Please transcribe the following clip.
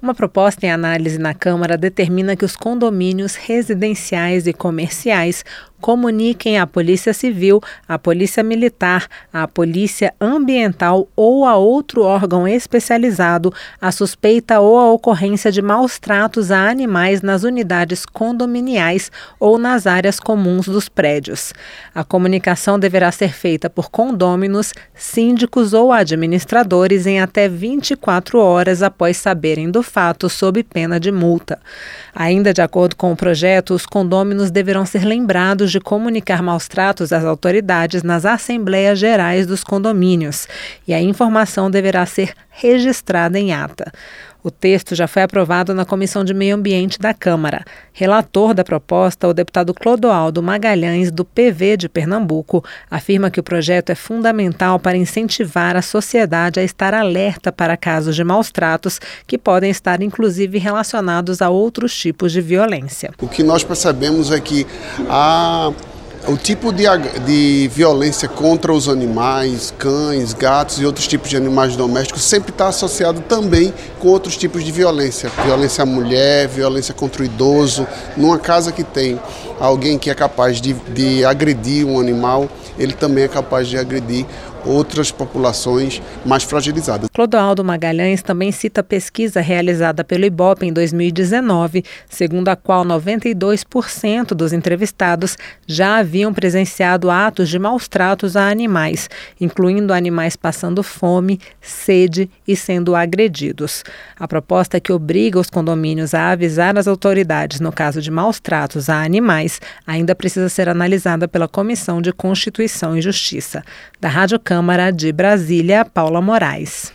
Uma proposta em análise na Câmara determina que os condomínios residenciais e comerciais comuniquem à Polícia Civil, à Polícia Militar, à Polícia Ambiental ou a outro órgão especializado a suspeita ou a ocorrência de maus tratos a animais nas unidades condominiais ou nas áreas comuns dos prédios. A comunicação deverá ser feita por condôminos, síndicos ou administradores em até 24 horas após saberem do fato, sob pena de multa. Ainda de acordo com o projeto, os condôminos deverão ser lembrados de comunicar maus tratos às autoridades nas assembleias gerais dos condomínios e a informação deverá ser registrada em ata. O texto já foi aprovado na Comissão de Meio Ambiente da Câmara. Relator da proposta, o deputado Clodoaldo Magalhães, do PV de Pernambuco, afirma que o projeto é fundamental para incentivar a sociedade a estar alerta para casos de maus tratos que podem estar, inclusive, relacionados a outros tipos de violência. O que nós percebemos é que a o tipo de, de violência contra os animais, cães, gatos e outros tipos de animais domésticos sempre está associado também com outros tipos de violência. Violência à mulher, violência contra o idoso. Numa casa que tem alguém que é capaz de, de agredir um animal, ele também é capaz de agredir outras populações mais fragilizadas. Clodoaldo Magalhães também cita pesquisa realizada pelo IBOP em 2019, segundo a qual 92% dos entrevistados já haviam presenciado atos de maus tratos a animais, incluindo animais passando fome, sede e sendo agredidos. A proposta é que obriga os condomínios a avisar as autoridades no caso de maus tratos a animais ainda precisa ser analisada pela Comissão de Constituição e Justiça. Da Rádio Câmara de Brasília, Paula Moraes.